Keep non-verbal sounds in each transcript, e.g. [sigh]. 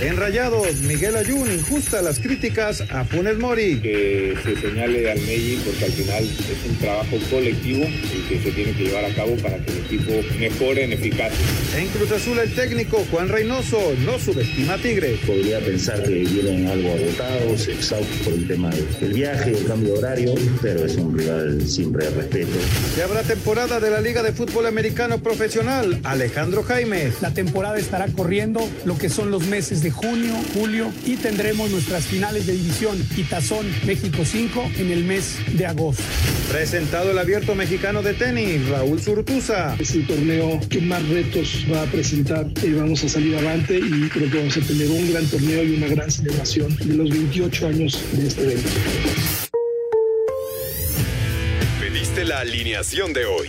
En Rayados, Miguel Ayun injusta las críticas a Funes Mori. Que se señale al Meji porque al final es un trabajo colectivo y que se tiene que llevar a cabo para que el equipo mejore en eficacia. En Cruz Azul el técnico Juan Reynoso no subestima a Tigre. Podría pensar que vienen algo agotados, exhaustos por el tema del viaje, el cambio de horario, pero es un rival siempre de respeto. Que habrá temporada de la Liga de Fútbol Americano Profesional, Alejandro Jaime. La temporada estará corriendo lo que son los meses de junio, julio y tendremos nuestras finales de división Itazón México 5 en el mes de agosto. Presentado el abierto mexicano de tenis, Raúl Surtuza. Es el torneo que más retos va a presentar y vamos a salir adelante y creo que vamos a tener un gran torneo y una gran celebración de los 28 años de este evento. Pediste la alineación de hoy.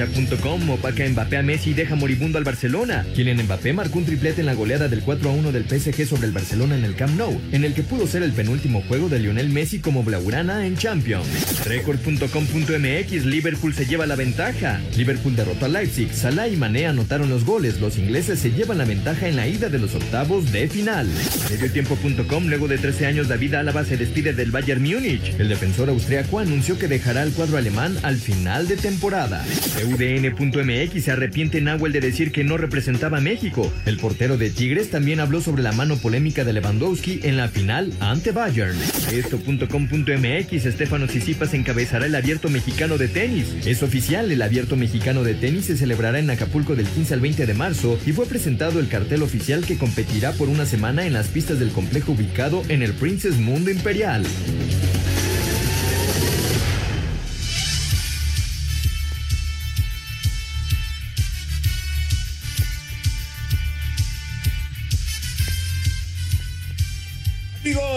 Cancha.com opaca Mbappé a Messi y deja moribundo al Barcelona. Kylian Mbappé marcó un triplete en la goleada del 4 a 1 del PSG sobre el Barcelona en el Camp Nou, en el que pudo ser el penúltimo juego de Lionel Messi como Blaugrana en Champions. Record.com.mx Liverpool se lleva la ventaja. Liverpool derrotó a Leipzig, Salah y Mané anotaron los goles. Los ingleses se llevan la ventaja en la ida de los octavos de final. Mediotiempo.com luego de 13 años David Álava se despide del Bayern Múnich. El defensor austriaco anunció que dejará el cuadro alemán al final de temporada. UDN.mx se arrepiente Nahuel de decir que no representaba a México. El portero de Tigres también habló sobre la mano polémica de Lewandowski en la final ante Bayern. Esto.com.mx Estefano Sisipas encabezará el abierto mexicano de tenis. Es oficial, el abierto mexicano de tenis se celebrará en Acapulco del 15 al 20 de marzo y fue presentado el cartel oficial que competirá por una semana en las pistas del complejo ubicado en el Princess Mundo Imperial.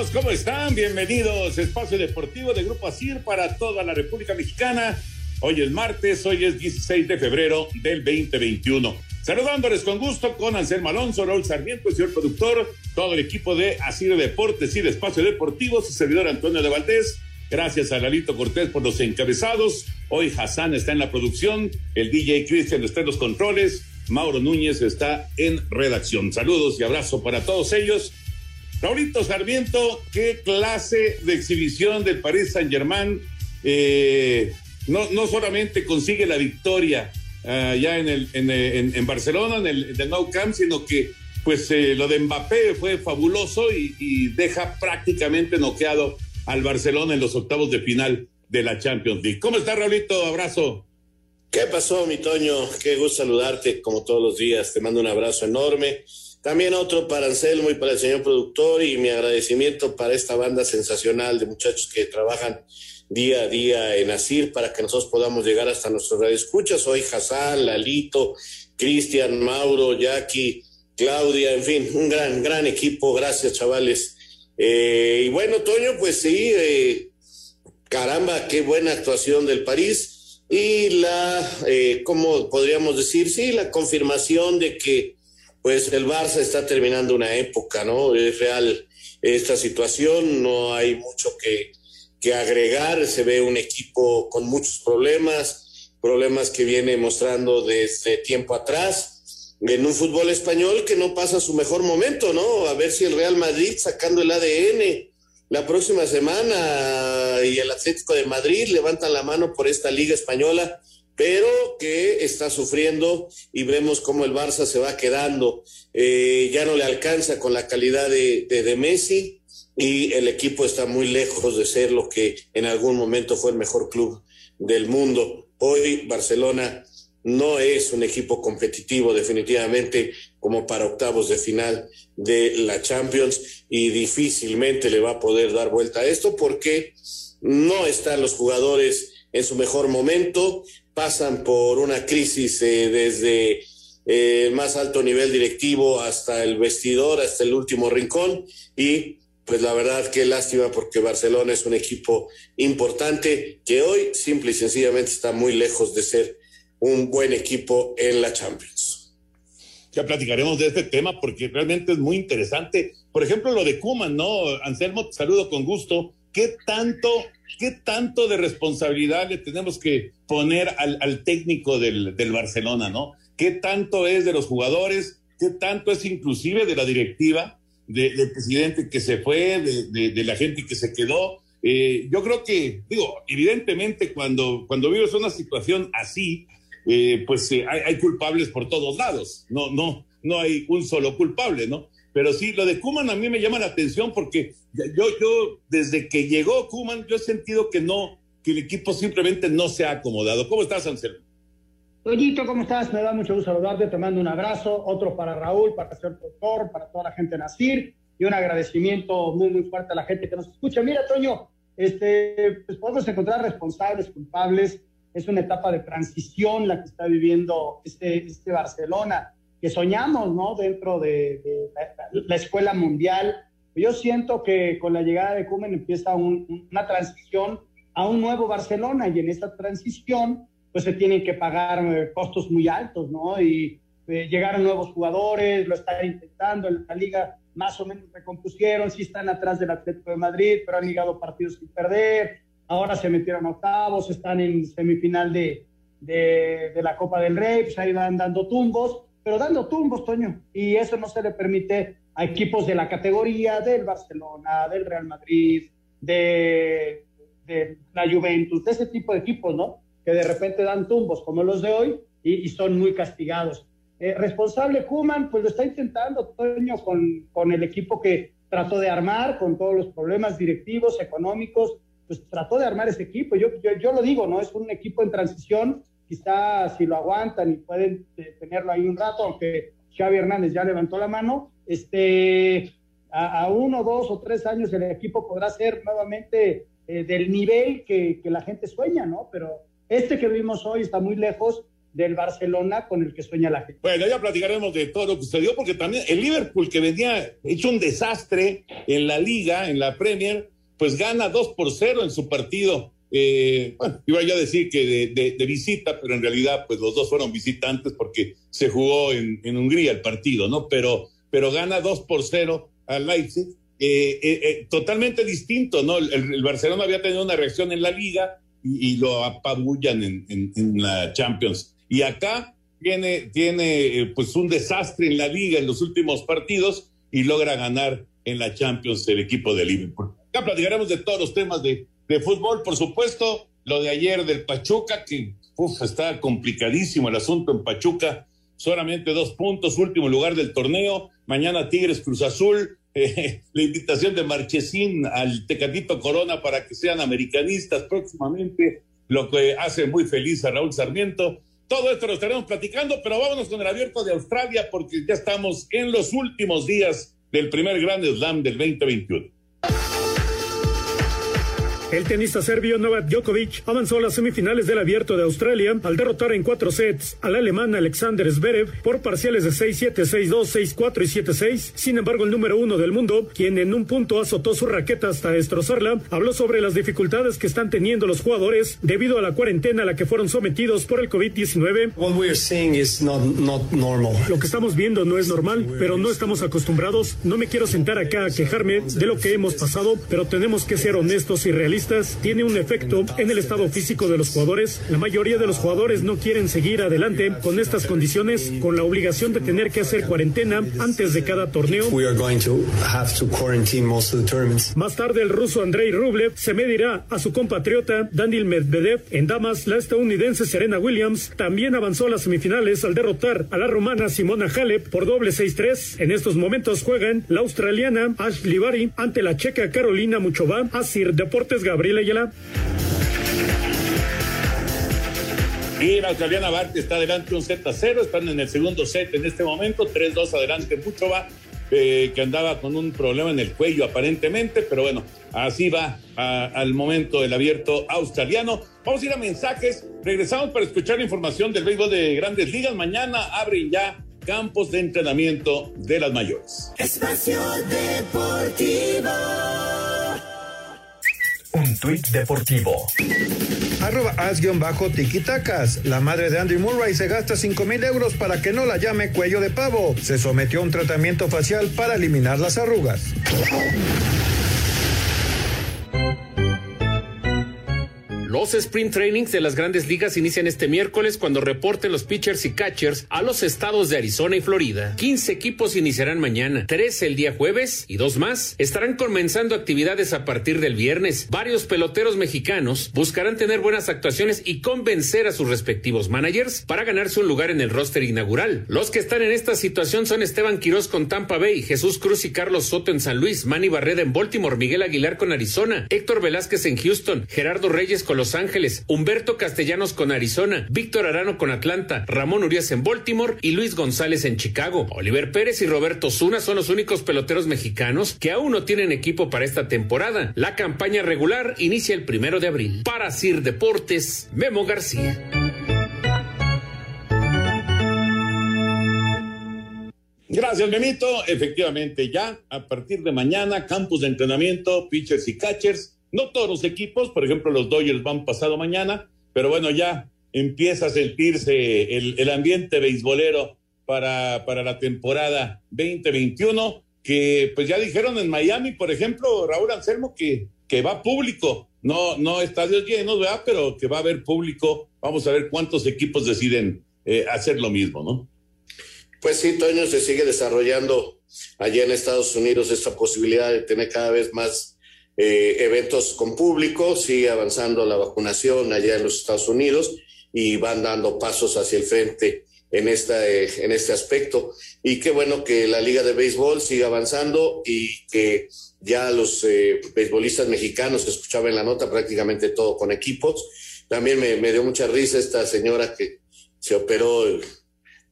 Amigos, ¿cómo están? Bienvenidos. Espacio Deportivo de Grupo ASIR para toda la República Mexicana. Hoy es martes, hoy es 16 de febrero del 2021. Saludándoles con gusto con Anselmo Alonso, Raúl Sarmiento, el señor productor, todo el equipo de Asir Deportes y de Espacio Deportivo, su servidor Antonio de Valdés. Gracias a Lalito Cortés por los encabezados. Hoy Hassan está en la producción, el DJ Cristian está en los controles, Mauro Núñez está en redacción. Saludos y abrazo para todos ellos. Raulito Sarmiento, qué clase de exhibición del Paris Saint Germain. Eh, no, no solamente consigue la victoria uh, ya en, el, en, en, Barcelona, en el, en Nou Camp, sino que pues eh, lo de Mbappé fue fabuloso y, y, deja prácticamente noqueado al Barcelona en los octavos de final de la Champions League. ¿Cómo está, Raulito? Abrazo. ¿Qué pasó, mi Toño? Qué gusto saludarte como todos los días. Te mando un abrazo enorme. También otro para Anselmo y para el señor productor y mi agradecimiento para esta banda sensacional de muchachos que trabajan día a día en ASIR para que nosotros podamos llegar hasta nuestros radioescuchas. Soy Hassan, Lalito, Cristian, Mauro, Jackie, Claudia, en fin, un gran, gran equipo. Gracias, chavales. Eh, y bueno, Toño, pues sí, eh, caramba, qué buena actuación del París y la, eh, ¿cómo podríamos decir? Sí, la confirmación de que pues el Barça está terminando una época, ¿no? Es real esta situación, no hay mucho que, que agregar, se ve un equipo con muchos problemas, problemas que viene mostrando desde tiempo atrás, en un fútbol español que no pasa su mejor momento, ¿no? A ver si el Real Madrid sacando el ADN la próxima semana y el Atlético de Madrid levantan la mano por esta liga española pero que está sufriendo y vemos cómo el Barça se va quedando. Eh, ya no le alcanza con la calidad de, de, de, Messi y el equipo está muy lejos de ser lo que en algún momento fue el mejor club del mundo. Hoy Barcelona no es un equipo competitivo definitivamente como para octavos de final de la Champions y difícilmente le va a poder dar vuelta a esto porque no están los jugadores en su mejor momento, pasan por una crisis eh, desde eh, el más alto nivel directivo hasta el vestidor, hasta el último rincón y pues la verdad qué lástima porque Barcelona es un equipo importante que hoy simple y sencillamente está muy lejos de ser un buen equipo en la Champions. Ya platicaremos de este tema porque realmente es muy interesante. Por ejemplo, lo de Kuman, ¿no? Anselmo, te saludo con gusto. ¿Qué tanto, qué tanto de responsabilidad le tenemos que poner al, técnico del, Barcelona, ¿no? ¿Qué tanto es de los jugadores? ¿Qué tanto es inclusive de la directiva, del presidente que se fue, de, la gente que se quedó? Eh, yo creo que, digo, evidentemente cuando, cuando vives una situación así, eh, pues eh, hay, hay, culpables por todos lados, no, no, no hay un solo culpable, ¿no? Pero sí, lo de Kuman a mí me llama la atención porque yo, yo, desde que llegó Kuman, yo he sentido que no, que el equipo simplemente no se ha acomodado. ¿Cómo estás, Anselmo? Toñito, ¿cómo estás? Me da mucho gusto saludarte, te mando un abrazo, otro para Raúl, para el señor doctor, para toda la gente de Nacir y un agradecimiento muy, muy fuerte a la gente que nos escucha. Mira, Toño, este, pues podemos encontrar responsables, culpables. Es una etapa de transición la que está viviendo este, este Barcelona que soñamos, ¿no? Dentro de, la, escuela mundial. Yo siento que con la llegada de Cumen empieza una transición a un nuevo Barcelona y en esta transición pues se tienen que pagar eh, costos muy altos, ¿no? Y eh, llegaron nuevos jugadores, lo están intentando, en la liga más o menos recompusieron, sí están atrás del Atlético de Madrid, pero han ligado partidos sin perder, ahora se metieron octavos, están en semifinal de, de, de la Copa del Rey, pues ahí van dando tumbos, pero dando tumbos, Toño. Y eso no se le permite a equipos de la categoría del Barcelona, del Real Madrid, de, de la Juventus, de ese tipo de equipos, ¿no? Que de repente dan tumbos como los de hoy y, son muy castigados. Eh, responsable Kuman, pues lo está intentando, Toño, con, con el equipo que trató de armar, con todos los problemas directivos, económicos, pues trató de armar ese equipo. Yo, yo, yo lo digo, ¿no? Es un equipo en transición quizá si lo aguantan y pueden tenerlo ahí un rato, aunque Xavi Hernández ya levantó la mano, este, a, uno, dos o tres años el equipo podrá ser nuevamente eh, del nivel que, que, la gente sueña, ¿no? Pero este que vimos hoy está muy lejos del Barcelona con el que sueña la gente. Bueno, ya platicaremos de todo lo que sucedió, porque también el Liverpool, que venía hecho un desastre en la liga, en la Premier, pues gana 2 por 0 en su partido eh, bueno, iba yo a decir que de, visita, pero en realidad, pues los dos fueron visitantes porque se jugó en, Hungría el partido, ¿no? Pero, pero gana 2 por 0 al Leipzig. Eh, eh, totalmente distinto, ¿no? El, Barcelona había tenido una reacción en la liga y, lo apabullan en, la Champions. Y acá tiene, tiene pues un desastre en la liga en los últimos partidos y logra ganar en la Champions el equipo de Liverpool. Ya platicaremos de todos los temas de, de fútbol, por supuesto, lo de ayer del Pachuca, que está complicadísimo el asunto en Pachuca, solamente dos puntos, último lugar del torneo, mañana Tigres Cruz Azul, eh, [laughs] la invitación de Marchesín al Tecatito Corona para que sean americanistas próximamente, lo que hace muy feliz a Raúl Sarmiento. Todo esto lo estaremos platicando, pero vámonos con el abierto de Australia porque ya estamos en los últimos días del primer Grand Slam del 2021. El tenista serbio Novak Djokovic avanzó a las semifinales del Abierto de Australia al derrotar en cuatro sets al alemán Alexander Zverev por parciales de 6-7, 6-2, 6-4 y 7-6. Sin embargo, el número uno del mundo, quien en un punto azotó su raqueta hasta destrozarla, habló sobre las dificultades que están teniendo los jugadores debido a la cuarentena a la que fueron sometidos por el COVID-19. Lo que estamos viendo no es normal, pero no estamos acostumbrados. No me quiero sentar acá a quejarme de lo que hemos pasado, pero tenemos que ser honestos y realistas tiene un efecto en el estado físico de los jugadores. La mayoría de los jugadores no quieren seguir adelante con estas condiciones, con la obligación de tener que hacer cuarentena antes de cada torneo. Más tarde, el ruso Andrei Rublev se medirá a su compatriota Daniel Medvedev. En damas, la estadounidense Serena Williams también avanzó a las semifinales al derrotar a la rumana Simona Halep por doble 6-3. En estos momentos juegan la australiana Ashley Barty ante la checa Carolina Muchova. Asir Deportes Gabriel Ayala. Y la australiana Bart está adelante un set a cero, están en el segundo set en este momento, 3-2 adelante, mucho va. eh, que andaba con un problema en el cuello aparentemente, pero bueno, así va al momento el abierto australiano. Vamos a ir a mensajes, regresamos para escuchar la información del béisbol de grandes ligas. Mañana abren ya campos de entrenamiento de las mayores. Espacio Deportivo. Un tuit deportivo. Arroba as-bajo tiquitacas. La madre de Andy Murray se gasta 5 mil euros para que no la llame cuello de pavo. Se sometió a un tratamiento facial para eliminar las arrugas. Los sprint trainings de las grandes ligas inician este miércoles cuando reporten los pitchers y catchers a los estados de Arizona y Florida. 15 equipos iniciarán mañana, 13 el día jueves y dos más estarán comenzando actividades a partir del viernes. Varios peloteros mexicanos buscarán tener buenas actuaciones y convencer a sus respectivos managers para ganarse un lugar en el roster inaugural. Los que están en esta situación son Esteban Quiroz con Tampa Bay, Jesús Cruz y Carlos Soto en San Luis, Manny Barreda en Baltimore, Miguel Aguilar con Arizona, Héctor Velázquez en Houston, Gerardo Reyes con los Ángeles, Humberto Castellanos con Arizona, Víctor Arano con Atlanta, Ramón Urias en Baltimore y Luis González en Chicago. Oliver Pérez y Roberto Zuna son los únicos peloteros mexicanos que aún no tienen equipo para esta temporada. La campaña regular inicia el primero de abril. Para Sir Deportes, Memo García. Gracias, Memito. Efectivamente, ya a partir de mañana, campus de entrenamiento, pitchers y catchers no todos los equipos, por ejemplo, los Dodgers van pasado mañana, pero bueno, ya empieza a sentirse el, ambiente beisbolero para, para la temporada 2021, que pues ya dijeron en Miami, por ejemplo, Raúl Anselmo, que, que va público, no, no estadios llenos, ¿verdad? Pero que va a haber público. Vamos a ver cuántos equipos deciden eh, hacer lo mismo, ¿no? Pues sí, Toño, se sigue desarrollando allá en Estados Unidos esta posibilidad de tener cada vez más eh, eventos con público, sigue avanzando la vacunación allá en los Estados Unidos y van dando pasos hacia el frente en, esta, eh, en este aspecto. Y qué bueno que la Liga de Béisbol siga avanzando y que ya los eh, beisbolistas mexicanos, escuchaba en la nota prácticamente todo con equipos. También me, me dio mucha risa esta señora que se operó el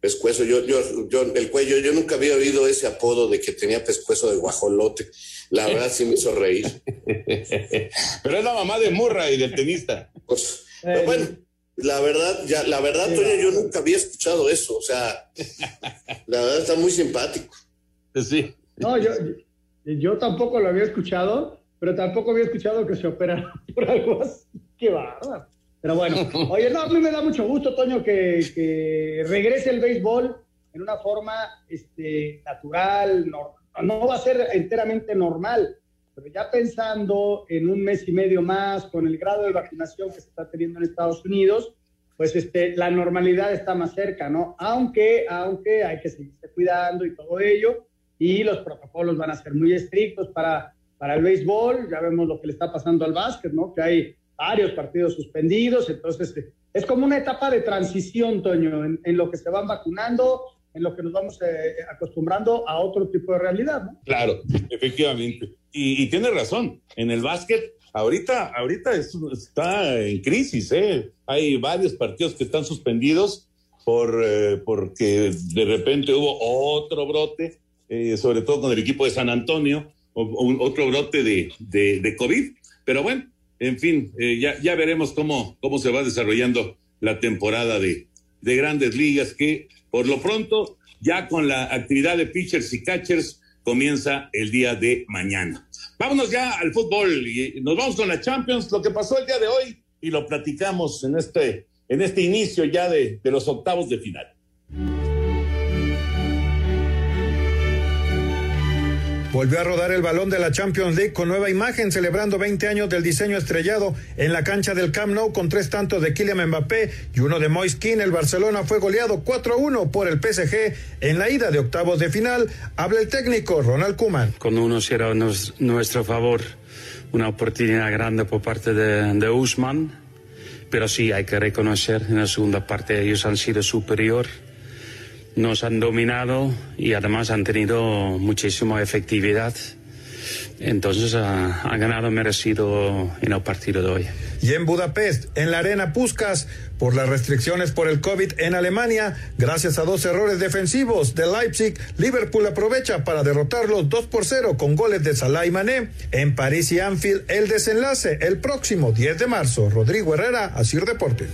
pescuezo, yo, yo, yo, el cuello, yo nunca había oído ese apodo de que tenía pescuezo de guajolote. La verdad sí me hizo reír. [laughs] Pero es la mamá de Murray, del tenista. Pues, bueno, la verdad, ya, la verdad, Toño, yo nunca había escuchado eso. O sea, la verdad está muy simpático. Sí. No, yo, yo tampoco lo había escuchado, pero tampoco había escuchado que se opera [laughs] por algo así. Qué bárbaro. Pero bueno, oye, no, a mí me da mucho gusto, Toño, que, regrese el béisbol en una forma este, natural, no, no va a ser enteramente normal, pero ya pensando en un mes y medio más, con el grado de vacunación que se está teniendo en Estados Unidos, pues este, la normalidad está más cerca, ¿no? Aunque, aunque hay que seguirse cuidando y todo ello, y los protocolos van a ser muy estrictos para, para el béisbol, ya vemos lo que le está pasando al básquet, ¿no? Que hay varios partidos suspendidos, entonces es como una etapa de transición, Toño, en, lo que se van vacunando, en lo que nos vamos eh, acostumbrando a otro tipo de realidad, ¿no? Claro, efectivamente. Y, tiene razón, en el básquet, ahorita, ahorita está en crisis, ¿eh? Hay varios partidos que están suspendidos por, eh, porque de repente hubo otro brote, eh, sobre todo con el equipo de San Antonio, otro brote de COVID. Pero bueno, en fin, eh, ya, ya veremos cómo, cómo se va desarrollando la temporada de, de grandes ligas, que por lo pronto, ya con la actividad de pitchers y catchers, comienza el día de mañana. Vámonos ya al fútbol y nos vamos con la Champions, lo que pasó el día de hoy y lo platicamos en este, en este inicio ya de, de los octavos de final. Volvió a rodar el balón de la Champions League con nueva imagen, celebrando 20 años del diseño estrellado en la cancha del Camp Nou con tres tantos de Kylian Mbappé y uno de Moiskin. El Barcelona fue goleado 4-1 por el PSG en la ida de octavos de final. Habla el técnico Ronald Koeman. Con uno será nuestro favor una oportunidad grande por parte de, de Usman, pero sí hay que reconocer en la segunda parte ellos han sido superior nos han dominado y además han tenido muchísima efectividad. entonces ha, ganado merecido en el partido de hoy. Y en Budapest, en la arena Puskas, por las restricciones por el COVID en Alemania, gracias a dos errores defensivos de Leipzig, Liverpool aprovecha para derrotarlos 2 por 0 con goles de Salah y Mané. En París y Anfield, el desenlace el próximo 10 de marzo. Rodrigo Herrera, Asir Deportes.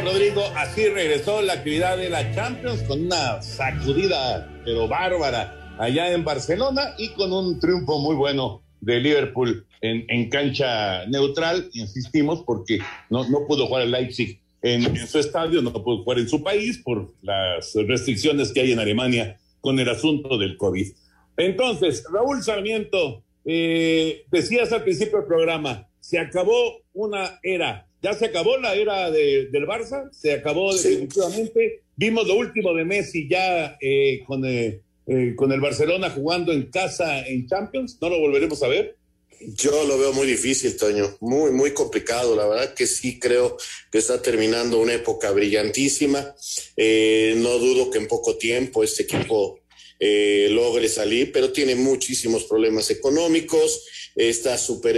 Rodrigo. Así regresó la actividad de la Champions con una sacudida, pero bárbara, allá en Barcelona y con un triunfo muy bueno de Liverpool en, cancha neutral, insistimos, porque no, pudo jugar el Leipzig en, en, su estadio, no pudo jugar en su país por las restricciones que hay en Alemania con el asunto del COVID. Entonces, Raúl Sarmiento, eh, decías al principio del programa, se acabó una era ya se acabó la era de, del Barça, se acabó sí. definitivamente. Vimos lo último de Messi ya eh, con, eh, eh, con el Barcelona jugando en casa en Champions. ¿No lo volveremos a ver? Yo lo veo muy difícil, Toño, muy, muy complicado. La verdad que sí creo que está terminando una época brillantísima. Eh, no dudo que en poco tiempo este equipo eh, logre salir, pero tiene muchísimos problemas económicos está súper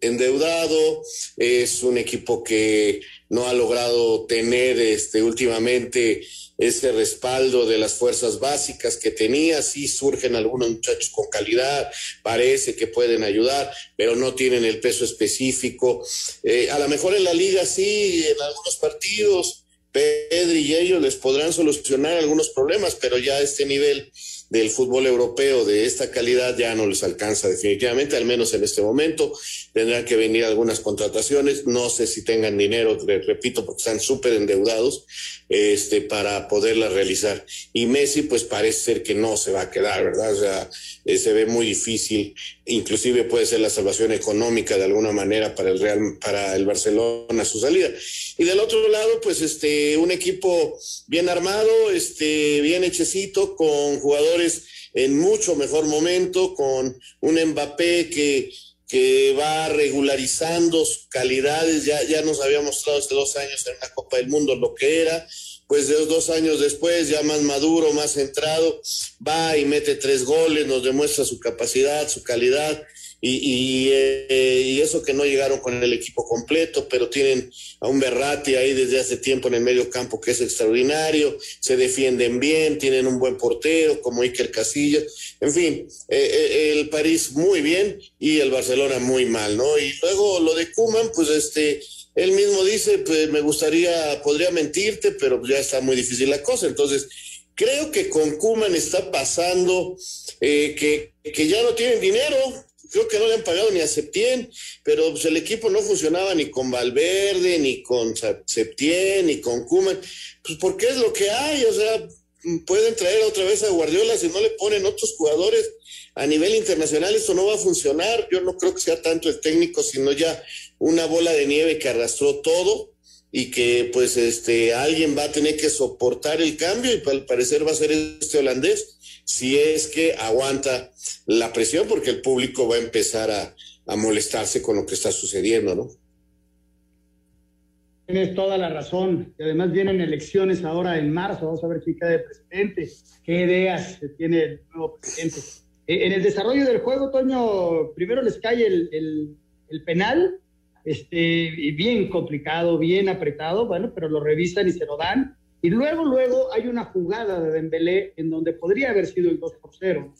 endeudado, es un equipo que no ha logrado tener este, últimamente ese respaldo de las fuerzas básicas que tenía, sí surgen algunos muchachos con calidad, parece que pueden ayudar, pero no tienen el peso específico. Eh, a lo mejor en la liga sí, en algunos partidos, Pedri y ellos les podrán solucionar algunos problemas, pero ya este nivel del fútbol europeo de esta calidad ya no les alcanza definitivamente, al menos en este momento. Tendrán que venir algunas contrataciones, no sé si tengan dinero, repito, porque están súper endeudados, este, para poderlas realizar. Y Messi, pues parece ser que no se va a quedar, ¿verdad? O sea, eh, se ve muy difícil, inclusive puede ser la salvación económica de alguna manera para el Real, para el Barcelona su salida. Y del otro lado, pues este, un equipo bien armado, este, bien hechecito, con jugadores en mucho mejor momento, con un Mbappé que, que va regularizando calidades, ya, ya nos había mostrado hace dos años en la Copa del Mundo lo que era, pues dos años después, ya más maduro, más centrado, va y mete tres goles, nos demuestra su capacidad, su calidad, y, y, eh, y, eso que no llegaron con el equipo completo, pero tienen a un Berratti ahí desde hace tiempo en el medio campo que es extraordinario, se defienden bien, tienen un buen portero como Iker Casillas, en fin, eh, eh, el París muy bien y el Barcelona muy mal, ¿no? Y luego lo de Kuman, pues este, él mismo dice, pues me gustaría, podría mentirte, pero ya está muy difícil la cosa, entonces creo que con Kuman está pasando eh, que, que ya no tienen dinero, creo que no le han pagado ni a Septién, pero pues, el equipo no funcionaba ni con Valverde, ni con Septién, ni con Kuman, pues porque es lo que hay, o sea, pueden traer otra vez a Guardiola si no le ponen otros jugadores a nivel internacional, esto no va a funcionar, yo no creo que sea tanto el técnico, sino ya una bola de nieve que arrastró todo y que pues este alguien va a tener que soportar el cambio y al parecer va a ser este holandés si es que aguanta la presión, porque el público va a empezar a, a molestarse con lo que está sucediendo, ¿no? Tienes toda la razón. Y además vienen elecciones ahora en marzo. Vamos a ver quién queda de presidente, qué ideas tiene el nuevo presidente. En el desarrollo del juego, Toño, primero les cae el, el penal, este, bien complicado, bien apretado, bueno, pero lo revisan y se lo dan. Y luego, luego hay una jugada de Dembélé en donde podría haber sido el 2 por 0.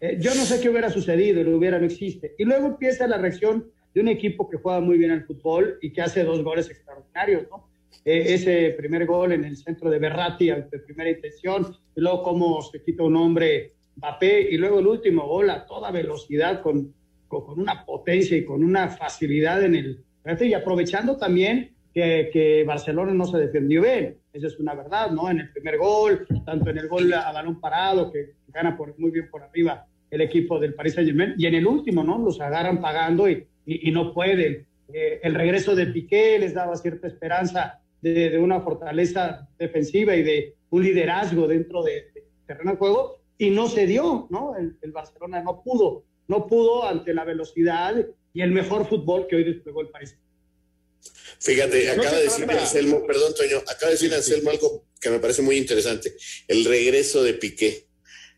Eh, yo no sé qué hubiera sucedido, lo hubiera no existe. Y luego empieza la reacción de un equipo que juega muy bien al fútbol y que hace dos goles extraordinarios, ¿no? Eh, ese primer gol en el centro de Berratti de primera intención, y luego cómo se quita un hombre Mbappé, y luego el último gol a toda velocidad, con, con, con una potencia y con una facilidad en el... Y aprovechando también que, que, Barcelona no se defendió bien. Esa es una verdad, ¿no? En el primer gol, tanto en el gol a balón parado, que gana por, muy bien por arriba el equipo del Paris Saint Germain, y en el último, ¿no? Los agarran pagando y, y, y no pueden. Eh, el regreso de Piqué les daba cierta esperanza de, de, una fortaleza defensiva y de un liderazgo dentro del de terreno de juego, y no se dio, ¿no? El, el Barcelona no pudo, no pudo ante la velocidad y el mejor fútbol que hoy desplegó el país. Fíjate, acaba de decir Anselmo, perdón, Toño, acaba de decir Anselmo algo que me parece muy interesante, el regreso de Piqué.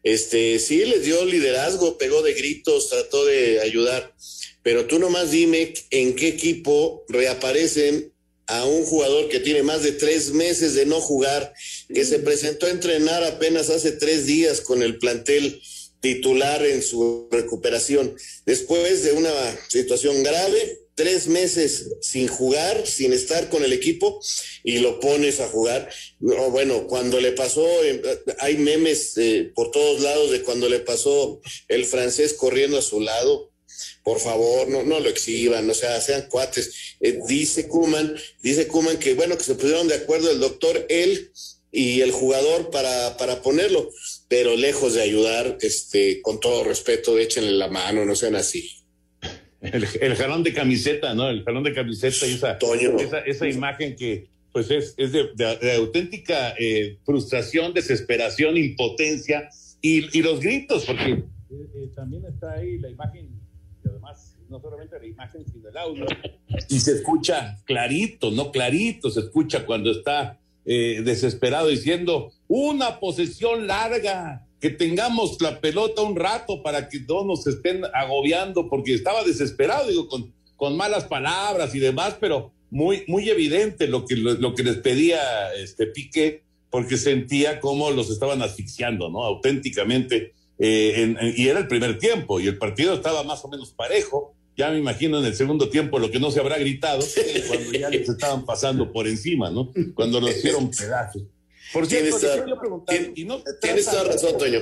Este, sí, les dio liderazgo, pegó de gritos, trató de ayudar, pero tú nomás dime en qué equipo reaparecen a un jugador que tiene más de tres meses de no jugar, que se presentó a entrenar apenas hace tres días con el plantel titular en su recuperación, después de una situación grave, tres meses sin jugar, sin estar con el equipo, y lo pones a jugar. No, bueno, cuando le pasó, eh, hay memes eh, por todos lados de cuando le pasó el francés corriendo a su lado, por favor, no, no lo exhiban, o sea, sean cuates. Eh, dice Kuman, dice Kuman que bueno, que se pusieron de acuerdo el doctor, él y el jugador para, para ponerlo, pero lejos de ayudar, este, con todo respeto, échenle la mano, no sean así. El, el jalón de camiseta, ¿no? El jalón de camiseta y esa, esa, esa, imagen que pues es, es de, de, auténtica eh, frustración, desesperación, impotencia y, y los gritos, porque eh, eh, también está ahí la imagen y además no solamente la imagen, sino el audio, y se escucha clarito, no clarito, se escucha cuando está eh, desesperado diciendo una posesión larga, que tengamos la pelota un rato para que no nos estén agobiando, porque estaba desesperado, digo, con, malas palabras y demás, pero muy, muy evidente lo que, lo, que les pedía este Piqué, porque sentía cómo los estaban asfixiando, ¿no? Auténticamente eh, y era el primer tiempo y el partido estaba más o menos parejo. Ya me imagino en el segundo tiempo lo que no se habrá gritado cuando ya les estaban pasando por encima, ¿no? Cuando los hicieron pedazos. Por cierto, tienes, y no tienes toda la razón, Toño.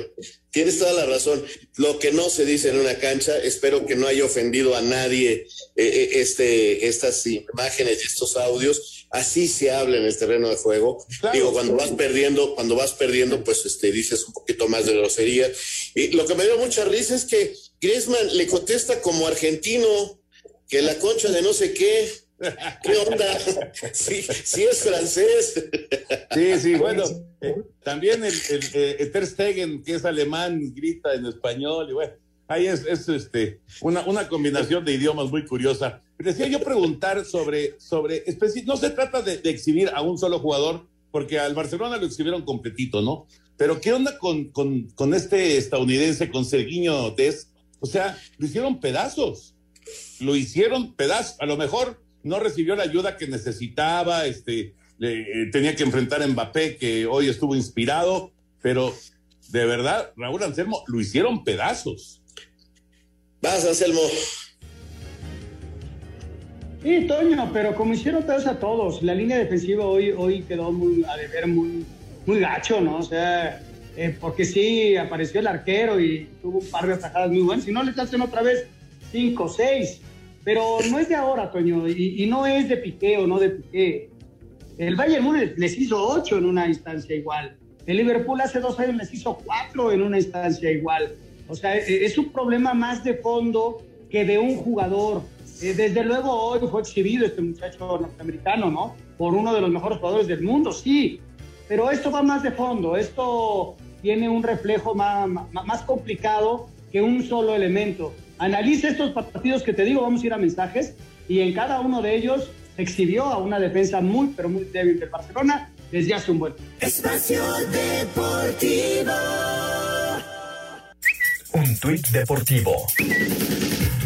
Tienes toda la razón. Lo que no se dice en una cancha, espero que no haya ofendido a nadie eh, este, estas imágenes y estos audios. Así se habla en el terreno de juego. Claro, Digo, cuando vas perdiendo, cuando vas perdiendo, pues este, dices un poquito más de grosería. Y lo que me dio mucha risa es que Griezmann le contesta como argentino que la concha de no sé qué. ¿Qué onda? [laughs] Sí, sí es francés. Sí, sí, bueno, eh, también el, el, el, Ter Stegen, que es alemán, grita en español y bueno, ahí es, es este, una, una combinación de idiomas muy curiosa. Decía yo preguntar sobre, sobre no se trata de, exhibir a un solo jugador, porque al Barcelona lo exhibieron completito, ¿no? Pero ¿qué onda con, con, con este estadounidense, con Serguiño Des? O sea, lo hicieron pedazos, lo hicieron pedazos, a lo mejor no recibió la ayuda que necesitaba, este, eh, tenía que enfrentar a Mbappé, que hoy estuvo inspirado, pero de verdad, Raúl Anselmo, lo hicieron pedazos. Vas, Anselmo. Sí, Toño, pero como hicieron pedazos a todos, la línea defensiva hoy, hoy quedó muy, a deber muy, muy gacho, ¿no? O sea, eh, porque sí, apareció el arquero y tuvo un par de atajadas muy buenas, si no le hacen otra vez cinco, seis, pero no es de ahora, Toño, y, no es de Piqué o no de Piqué. El Bayern Múnich les hizo ocho en una instancia igual. El Liverpool hace dos años les hizo cuatro en una instancia igual. O sea, e, es un problema más de fondo que de un jugador. Eh, desde luego hoy fue exhibido este muchacho norteamericano, ¿no? Por uno de los mejores jugadores del mundo, sí. Pero esto va más de fondo. Esto tiene un reflejo más, más complicado que un solo elemento. Analiza estos partidos que te digo, vamos a ir a mensajes, y en cada uno de ellos exhibió a una defensa muy, pero muy débil del Barcelona desde hace un buen Espacio Deportivo. Un tuit deportivo.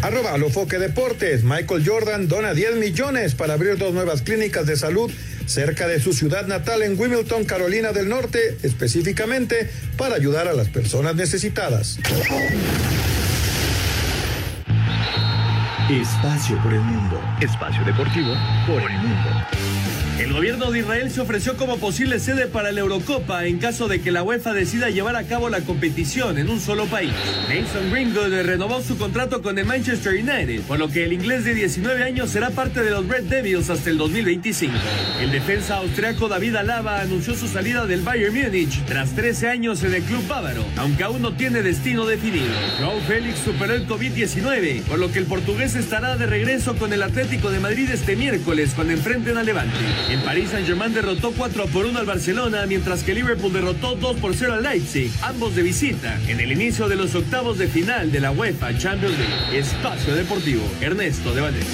Arroba Lofoque Deportes. Michael Jordan dona 10 millones para abrir dos nuevas clínicas de salud cerca de su ciudad natal en Wilmington, Carolina del Norte, específicamente para ayudar a las personas necesitadas. Espacio por el mundo. Espacio deportivo por el mundo. El gobierno de Israel se ofreció como posible sede para la Eurocopa en caso de que la UEFA decida llevar a cabo la competición en un solo país. Mason Greenwood renovó su contrato con el Manchester United, por lo que el inglés de 19 años será parte de los Red Devils hasta el 2025. El defensa austriaco David Alaba anunció su salida del Bayern Múnich tras 13 años en el club bávaro, aunque aún no tiene destino definido. Joao Félix superó el COVID-19, por lo que el portugués estará de regreso con el Atlético de Madrid este miércoles cuando enfrenten a Levante. París Saint-Germain derrotó 4 por 1 al Barcelona, mientras que Liverpool derrotó 2 por 0 al Leipzig, ambos de visita, en el inicio de los octavos de final de la UEFA Champions League. Espacio Deportivo, Ernesto de Valdés.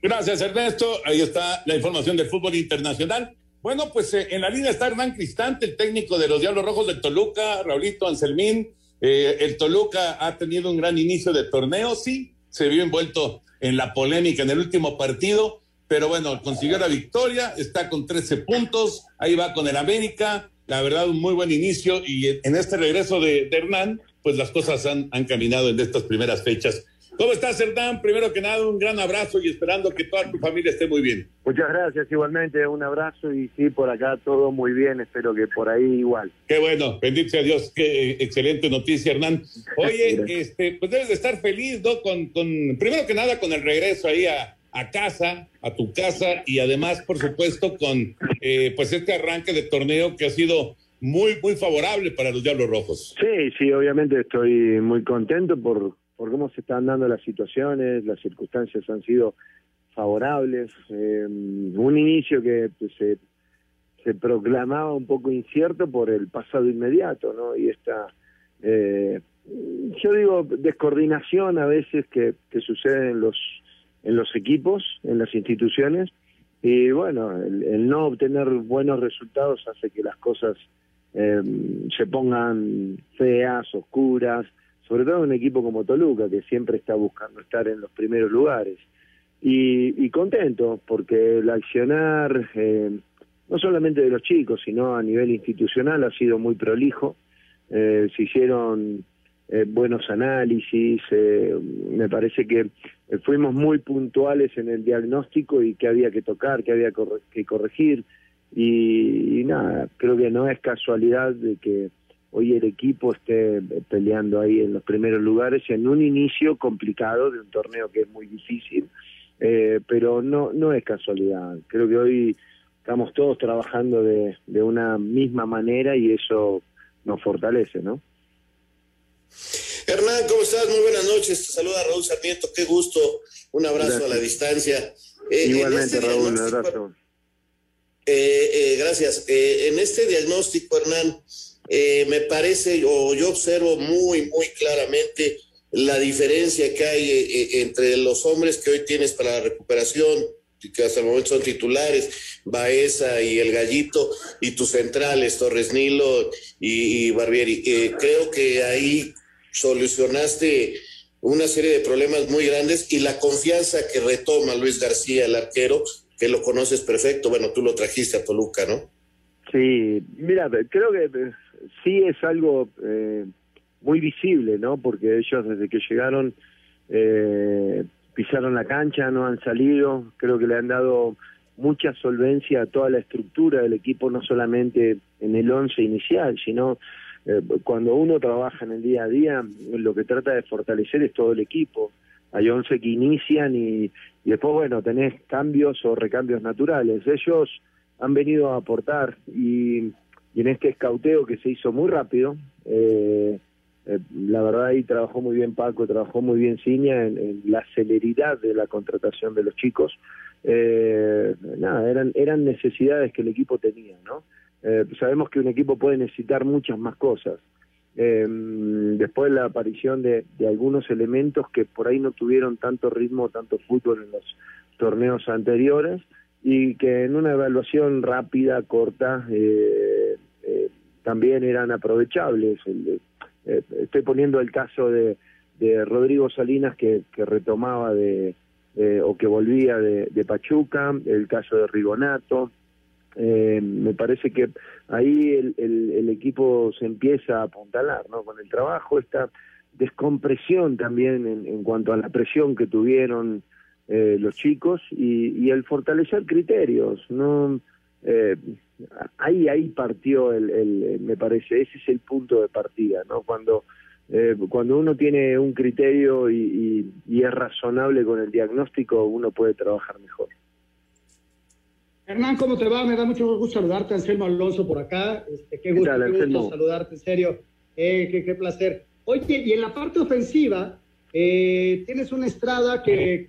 Gracias, Ernesto. Ahí está la información del fútbol internacional. Bueno, pues eh, en la línea está Hernán Cristante, el técnico de los Diablos Rojos del Toluca, Raulito Anselmín. Eh, el Toluca ha tenido un gran inicio de torneo, sí, se vio envuelto en la polémica en el último partido, pero bueno, consiguió la victoria, está con 13 puntos, ahí va con el América, la verdad un muy buen inicio y en este regreso de, Hernán, pues las cosas han, han caminado en estas primeras fechas. ¿Cómo estás, Hernán? Primero que nada, un gran abrazo y esperando que toda tu familia esté muy bien. Muchas gracias, igualmente, un abrazo y sí, por acá todo muy bien, espero que por ahí igual. Qué bueno, bendito sea Dios, qué excelente noticia, Hernán. Oye, este, pues debes de estar feliz, ¿no? Con, con, primero que nada, con el regreso ahí a, a casa, a tu casa y además, por supuesto, con eh, pues este arranque de torneo que ha sido muy, muy favorable para los Diablos Rojos. Sí, sí, obviamente estoy muy contento por, por cómo se están dando las situaciones, las circunstancias han sido favorables. Eh, un inicio que se, se proclamaba un poco incierto por el pasado inmediato, ¿no? Y esta, eh, yo digo, descoordinación a veces que, que sucede en los en los equipos, en las instituciones, y bueno, el, no obtener buenos resultados hace que las cosas eh, se pongan feas, oscuras, sobre todo un equipo como Toluca, que siempre está buscando estar en los primeros lugares. Y, contento, porque el accionar, eh, no solamente de los chicos, sino a nivel institucional, ha sido muy prolijo. Eh, se hicieron eh, buenos análisis, eh, me parece que eh, fuimos muy puntuales en el diagnóstico y que había que tocar, que había que corregir y, nada, creo que no es casualidad de que hoy el equipo esté peleando ahí en los primeros lugares en un inicio complicado de un torneo que es muy difícil, pero no, no es casualidad, creo que hoy estamos todos trabajando de, de una misma manera y eso nos fortalece, ¿no? Hernán, ¿cómo estás? Muy buenas noches. Te saluda Raúl Sarmiento. Qué gusto. Un abrazo a la distancia. Eh, Igualmente, este Raúl, un abrazo. Eh, eh, gracias. en este diagnóstico, Hernán, me parece, o yo observo muy, muy claramente la diferencia que hay entre los hombres que hoy tienes para la recuperación, que hasta el momento son titulares, Baeza y el Gallito, y tus centrales, Torres Nilo y, Barbieri. creo que ahí solucionaste una serie de problemas muy grandes y la confianza que retoma Luis García, el arquero, que lo conoces perfecto, bueno, tú lo trajiste a Toluca, ¿no? Sí, mira, creo que eh, sí es algo eh, muy visible, ¿no? Porque ellos desde que llegaron eh, pisaron la cancha, no han salido, creo que le han dado mucha solvencia a toda la estructura del equipo, no solamente en el once inicial, sino eh, cuando uno trabaja en el día a día, lo que trata de fortalecer es todo el equipo. Hay 11 que inician y, después, bueno, tenés cambios o recambios naturales. Ellos han venido a aportar y, en este escauteo que se hizo muy rápido, eh, eh, la verdad ahí trabajó muy bien Paco, trabajó muy bien Ciña en, la celeridad de la contratación de los chicos. nada, eran, eran necesidades que el equipo tenía, ¿no? Eh, sabemos que un equipo puede necesitar muchas más cosas. Eh, después la aparición de, algunos elementos que por ahí no tuvieron tanto ritmo, tanto fútbol en los torneos anteriores y que en una evaluación rápida, corta, eh, también eran aprovechables. estoy poniendo el caso de, Rodrigo Salinas que, retomaba de, o que volvía de, de Pachuca, el caso de Rigonato, eh, me parece que ahí el, el, equipo se empieza a apuntalar, ¿no? Con el trabajo, esta descompresión también en, cuanto a la presión que tuvieron eh, los chicos y, el fortalecer criterios, ¿no? Eh, ahí ahí partió el, el, me parece ese es el punto de partida no cuando eh, cuando uno tiene un criterio y, y, es razonable con el diagnóstico uno puede trabajar mejor Hernán, ¿cómo te va? Me da mucho gusto saludarte, Anselmo Alonso, por acá. Este, qué gusto, qué gusto saludarte, en serio. Eh, qué, placer. Oye, y en la parte ofensiva, eh, tienes una estrada que,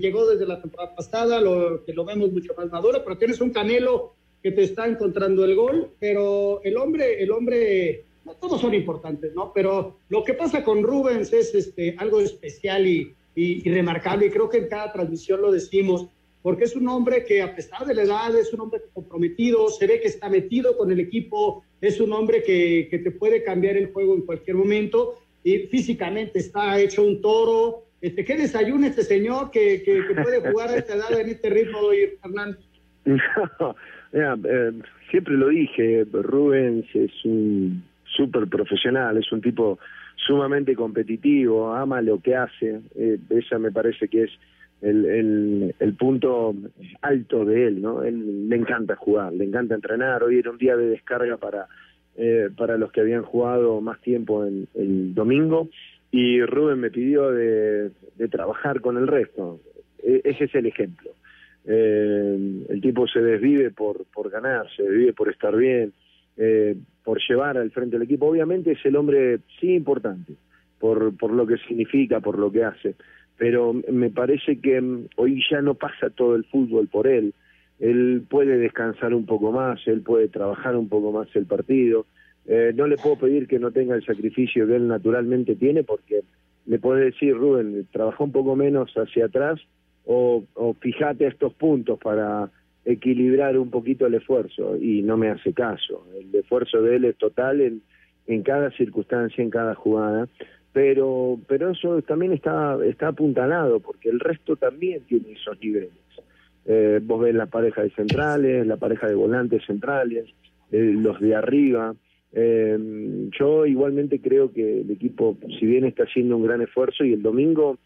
llegó desde la temporada pasada, lo, que lo vemos mucho más maduro, pero tienes un Canelo que te está encontrando el gol, pero el hombre, el hombre, no, todos son importantes, ¿no? Pero lo que pasa con Rubens es este, algo especial y, y, remarcable, y creo que en cada transmisión lo decimos, porque es un hombre que a pesar de la edad es un hombre comprometido, se ve que está metido con el equipo, es un hombre que, que te puede cambiar el juego en cualquier momento y físicamente está hecho un toro. Este, ¿Qué desayuno este señor que, que, puede jugar a esta edad en este ritmo, Hernán? [laughs] No, eh, siempre lo dije, Rubens es un súper profesional, es un tipo sumamente competitivo, ama lo que hace, eh, esa me parece que es el, el, el, punto alto de él, ¿no? Él le encanta jugar, le encanta entrenar, hoy era un día de descarga para, eh, para los que habían jugado más tiempo en el domingo y Rubén me pidió de, trabajar con el resto, e, ese es el ejemplo. Eh, el tipo se desvive por, por ganar, se desvive por estar bien, eh, por llevar al frente del equipo. Obviamente es el hombre sí importante por, por lo que significa, por lo que hace, pero me parece que mm, hoy ya no pasa todo el fútbol por él. Él puede descansar un poco más, él puede trabajar un poco más el partido. Eh, no le puedo pedir que no tenga el sacrificio que él naturalmente tiene, porque le puede decir, Rubén, trabaja un poco menos hacia atrás o, o fíjate estos puntos para equilibrar un poquito el esfuerzo y no me hace caso. El esfuerzo de él es total en, en cada circunstancia, en cada jugada, pero, pero eso también está, está apuntalado porque el resto también tiene esos niveles. Eh, vos ves la pareja de centrales, la pareja de volantes centrales, eh, los de arriba. Eh, yo igualmente creo que el equipo, si bien está haciendo un gran esfuerzo y el domingo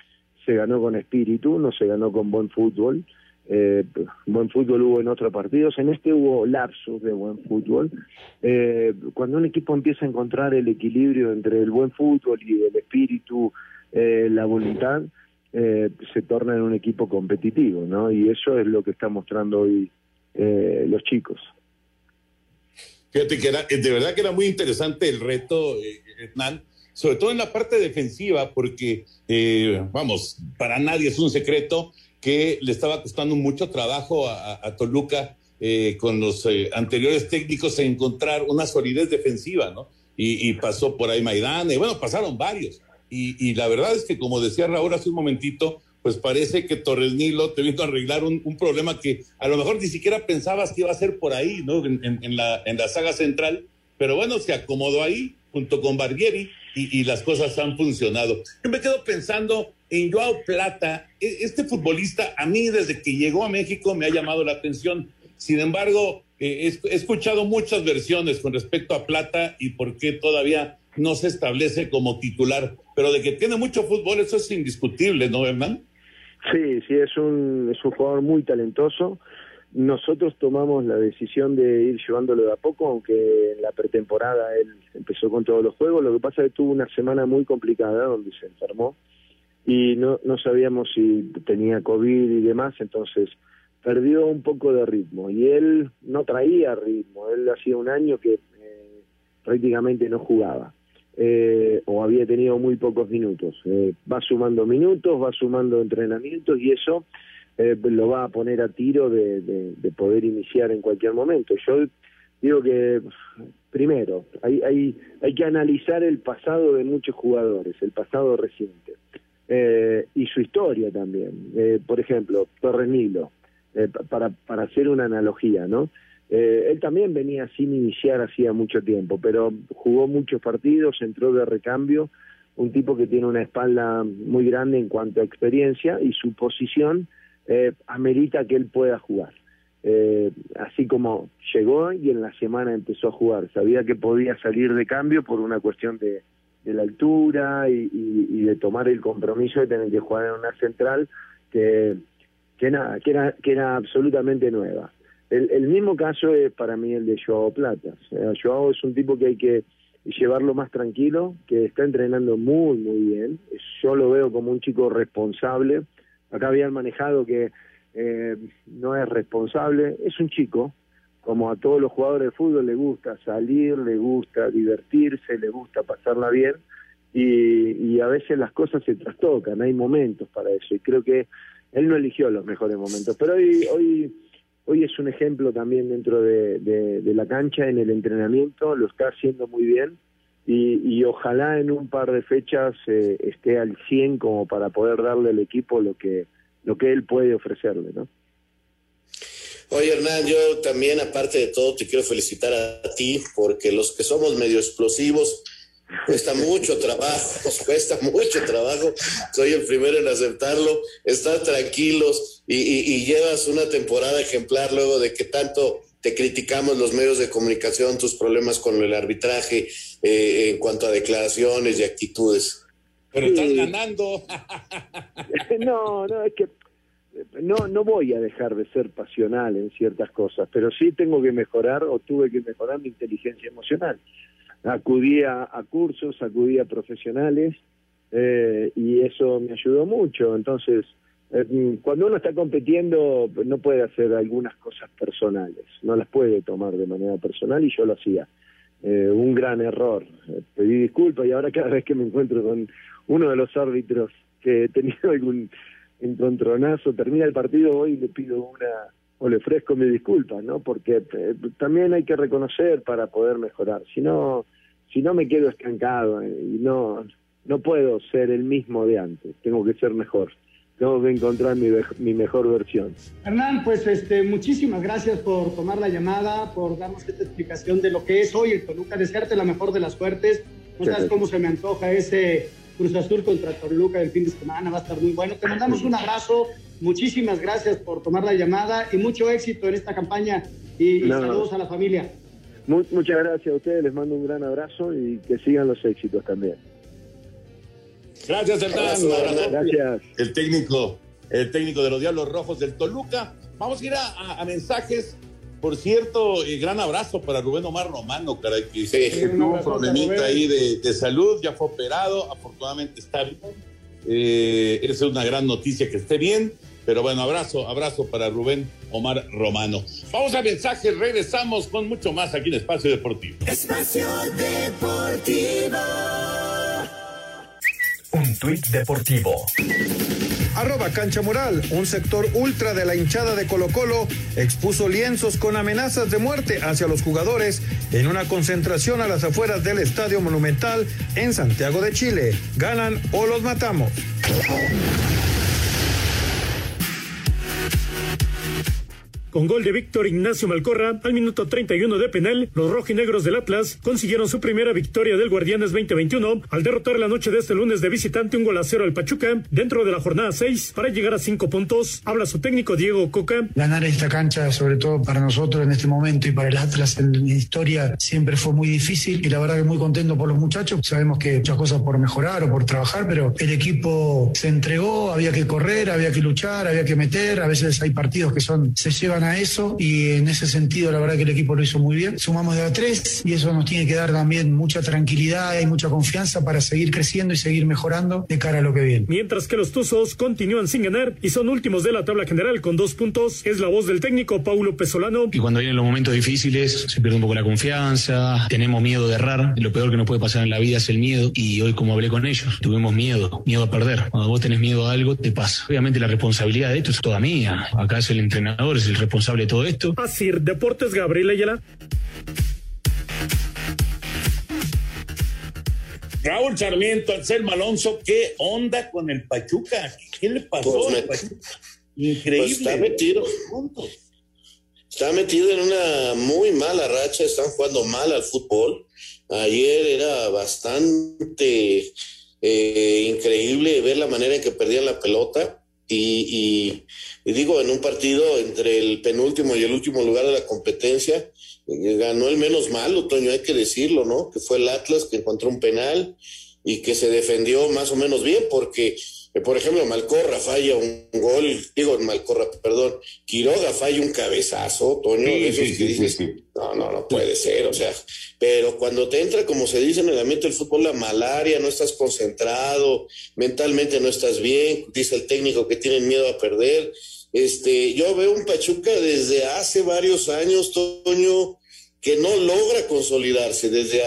se ganó con espíritu, no se ganó con buen fútbol, eh, buen fútbol hubo en otros partidos, en este hubo lapsos de buen fútbol. Eh, cuando un equipo empieza a encontrar el equilibrio entre el buen fútbol y el espíritu, eh, la voluntad, eh, se torna en un equipo competitivo, ¿no? Y eso es lo que están mostrando hoy eh, los chicos. Fíjate que era, de verdad que era muy interesante el reto, Hernán, sobre todo en la parte defensiva, porque, vamos, para nadie es un secreto que le estaba costando mucho trabajo a, Toluca eh, con los eh, anteriores técnicos en encontrar una solidez defensiva, ¿no? Y, pasó por ahí Maidana, y bueno, pasaron varios. Y, la verdad es que, como decía Raúl hace un momentito, pues parece que Torres Nilo te vino a arreglar un, problema que a lo mejor ni siquiera pensabas que iba a ser por ahí, ¿no? En, la, en la saga central, pero bueno, se acomodó ahí junto con Barbieri y, y las cosas han funcionado. Yo me quedo pensando en Joao Plata, e, este futbolista a mí desde que llegó a México me ha llamado la atención. Sin embargo, eh, he escuchado muchas versiones con respecto a Plata y por qué todavía no se establece como titular, pero de que tiene mucho fútbol, eso es indiscutible, ¿no, Hernán? Sí, sí, es un, es un jugador muy talentoso. Nosotros tomamos la decisión de ir llevándolo de a poco, aunque en la pretemporada él empezó con todos los juegos. Lo que pasa es que tuvo una semana muy complicada donde se enfermó y no, no sabíamos si tenía COVID y demás, entonces perdió un poco de ritmo y él no traía ritmo, él hacía un año que eh, prácticamente no jugaba eh, o había tenido muy pocos minutos. Eh, va sumando minutos, va sumando entrenamientos y eso lo va a poner a tiro de, de, poder iniciar en cualquier momento. Yo digo que primero hay, hay, hay que analizar el pasado de muchos jugadores, el pasado reciente eh, y su historia también. Eh, por ejemplo, Torres Nilo, eh, para, para hacer una analogía, ¿no? Él también venía sin iniciar hacía mucho tiempo, pero jugó muchos partidos, entró de recambio, un tipo que tiene una espalda muy grande en cuanto a experiencia y su posición amerita que él pueda jugar. así como llegó y en la semana empezó a jugar, sabía que podía salir de cambio por una cuestión de, la altura y, de tomar el compromiso de tener que jugar en una central que nada, que era, que era absolutamente nueva. El, el mismo caso es para mí el de Joao Plata. O sea, Joao es un tipo que hay que llevarlo más tranquilo, que está entrenando muy, muy bien. Yo lo veo como un chico responsable. Acá habían manejado que eh, no es responsable, es un chico, como a todos los jugadores de fútbol le gusta salir, le gusta divertirse, le gusta pasarla bien y, a veces las cosas se trastocan, hay momentos para eso y creo que él no eligió los mejores momentos, pero hoy hoy hoy es un ejemplo también dentro de, la cancha en el entrenamiento, lo está haciendo muy bien y, ojalá en un par de fechas eh, esté al 100 como para poder darle al equipo lo que, lo que él puede ofrecerle, ¿no? Oye, Hernán, yo también, aparte de todo, te quiero felicitar a ti, porque los que somos medio explosivos, cuesta mucho trabajo, nos cuesta mucho trabajo. Soy el primero en aceptarlo. Estar tranquilos y, llevas una temporada ejemplar luego de que tanto te criticamos los medios de comunicación, tus problemas con el arbitraje eh, en cuanto a declaraciones y actitudes. Pero estás ganando. [laughs] no, no, es que no, no voy a dejar de ser pasional en ciertas cosas, pero sí tengo que mejorar o tuve que mejorar mi inteligencia emocional. Acudí a, cursos, acudí a profesionales eh, y eso me ayudó mucho. Entonces, eh, cuando uno está compitiendo no puede hacer algunas cosas personales, no las puede tomar de manera personal y yo lo hacía. Eh, un gran error. pedí disculpas y ahora cada vez que me encuentro con uno de los árbitros que he tenido [laughs] algún encontronazo, termina el partido hoy y le pido una, o le ofrezco mi disculpa, ¿no? Porque eh, también hay que reconocer para poder mejorar. Si no, si no me quedo estancado eh, y no, no puedo ser el mismo de antes, tengo que ser mejor. Tengo que encontrar mi, mi mejor versión. Hernán, pues este, muchísimas gracias por tomar la llamada, por darnos esta explicación de lo que es hoy el Toluca. Desearte la mejor de las suertes. No sabes cómo se me antoja ese Cruz Azul contra Toluca el fin de semana, va a estar muy bueno. Te mandamos un abrazo, muchísimas gracias por tomar la llamada y mucho éxito en esta campaña y, saludos a la familia. muchas gracias a ustedes, les mando un gran abrazo y que sigan los éxitos también. Gracias, Hernán. Gracias. El técnico, el técnico de los Diablos Rojos del Toluca. Vamos a ir a mensajes. Por cierto, eh, gran abrazo para Rubén Omar Romano, caray, que sí, tuvo un problemita ahí de, salud, ya fue operado, afortunadamente está bien. Eh, esa es una gran noticia que esté bien. Pero bueno, abrazo, abrazo para Rubén Omar Romano. Vamos a mensajes, regresamos con mucho más aquí en Espacio Deportivo. Espacio Deportivo. Un tuit deportivo. Arroba Cancha Mural, un sector ultra de la hinchada de Colo Colo, expuso lienzos con amenazas de muerte hacia los jugadores en una concentración a las afueras del Estadio Monumental en Santiago de Chile. Ganan o los matamos. Con gol de Víctor Ignacio Malcorra al minuto 31 de penal, los rojinegros del Atlas consiguieron su primera victoria del Guardianes 2021 al derrotar la noche de este lunes de visitante un gol a cero al Pachuca dentro de la jornada 6 para llegar a 5 puntos. Habla su técnico Diego Coca. Ganar esta cancha, sobre todo para nosotros en este momento y para el Atlas en la historia, siempre fue muy difícil y la verdad que muy contento por los muchachos. Sabemos que muchas cosas por mejorar o por trabajar, pero el equipo se entregó, había que correr, había que luchar, había que meter. A veces hay partidos que son se llevan a eso y en ese sentido la verdad que el equipo lo hizo muy bien. Sumamos de a tres y eso nos tiene que dar también mucha tranquilidad y mucha confianza para seguir creciendo y seguir mejorando de cara a lo que viene. Mientras que los Tuzos continúan sin ganar y son últimos de la tabla general con dos puntos, es la voz del técnico Paulo Pesolano. Y cuando vienen los momentos difíciles se pierde un poco la confianza, tenemos miedo de errar, lo peor que nos puede pasar en la vida es el miedo y hoy como hablé con ellos, tuvimos miedo, miedo a perder. Cuando vos tenés miedo a algo, te pasa. Obviamente la responsabilidad de esto es toda mía. Acá es el entrenador, es el responsable de todo esto. Así, Deportes Gabriel Ayala. Raúl Sarmiento, Anselmo Alonso, ¿qué onda con el Pachuca? ¿Qué le pasó pues al Pachuca? Increíble. Pues está metido. Está metido en una muy mala racha, están jugando mal al fútbol. Ayer era bastante eh, increíble ver la manera en que perdían la pelota y, digo, en un partido entre el penúltimo y el último lugar de la competencia, eh, ganó el menos malo, Toño, hay que decirlo, ¿no? Que fue el Atlas que encontró un penal y que se defendió más o menos bien, porque por ejemplo, Malcorra falla un gol, digo Malcorra, perdón, Quiroga falla un cabezazo, Toño, no, no, no puede ser, o sea, pero cuando te entra, como se dice en el ambiente del fútbol, la malaria, no estás concentrado, mentalmente no estás bien, dice el técnico que tienen miedo a perder. Este, yo veo un Pachuca desde hace varios años, Toño, que no logra consolidarse, desde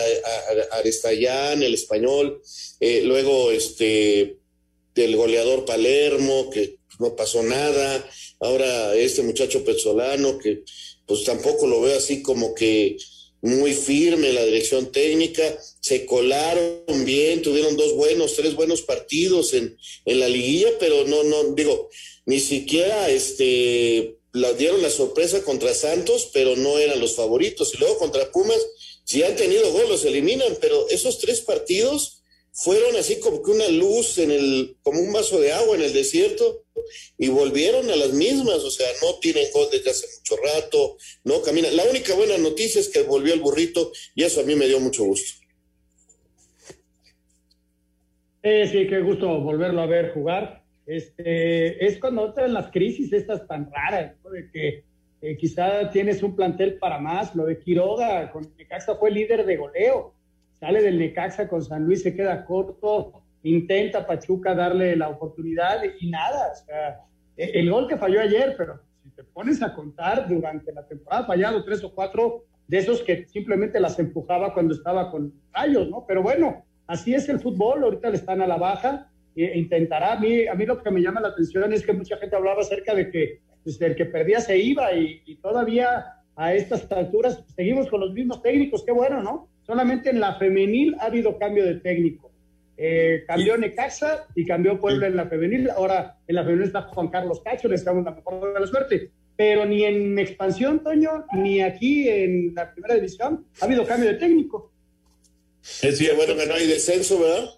Arestayán, el español, eh, luego este del goleador Palermo, que no pasó nada, ahora este muchacho Pezzolano, que pues tampoco lo veo así como que muy firme en la dirección técnica, se colaron bien, tuvieron dos buenos, tres buenos partidos en, en la liguilla, pero no, no, digo, ni siquiera este, la, dieron la sorpresa contra Santos, pero no eran los favoritos. Y luego contra Pumas, si han tenido gol, los eliminan, pero esos tres partidos fueron así como que una luz en el, como un vaso de agua en el desierto, y volvieron a las mismas, o sea, no tienen gol desde hace mucho rato, no caminan. La única buena noticia es que volvió el burrito, y eso a mí me dio mucho gusto. Sí, sí, qué gusto volverlo a ver jugar. Este, es cuando entran las crisis estas tan raras, ¿no? de que eh, quizá tienes un plantel para más. Lo de Quiroga con Necaxa fue líder de goleo. Sale del Necaxa con San Luis, se queda corto. Intenta Pachuca darle la oportunidad y nada. O sea, e, el gol que falló ayer, pero si te pones a contar durante la temporada, fallado tres o cuatro de esos que simplemente las empujaba cuando estaba con rayos, ¿no? Pero bueno, así es el fútbol. Ahorita le están a la baja e intentará. A mí, a mí lo que me llama la atención es que mucha gente hablaba acerca de que desde el que perdía se iba y, todavía a estas alturas seguimos con los mismos técnicos. Qué bueno, ¿no? Solamente en la femenil ha habido cambio de técnico. Eh, cambió Necaxa y cambió Puebla en la femenil. Ahora en la femenil está Juan Carlos Cacho, le estamos la mejor de la suerte. Pero ni en expansión, Toño, ni aquí en la primera división ha habido cambio de técnico. Es sí, bueno que no hay descenso, ¿verdad?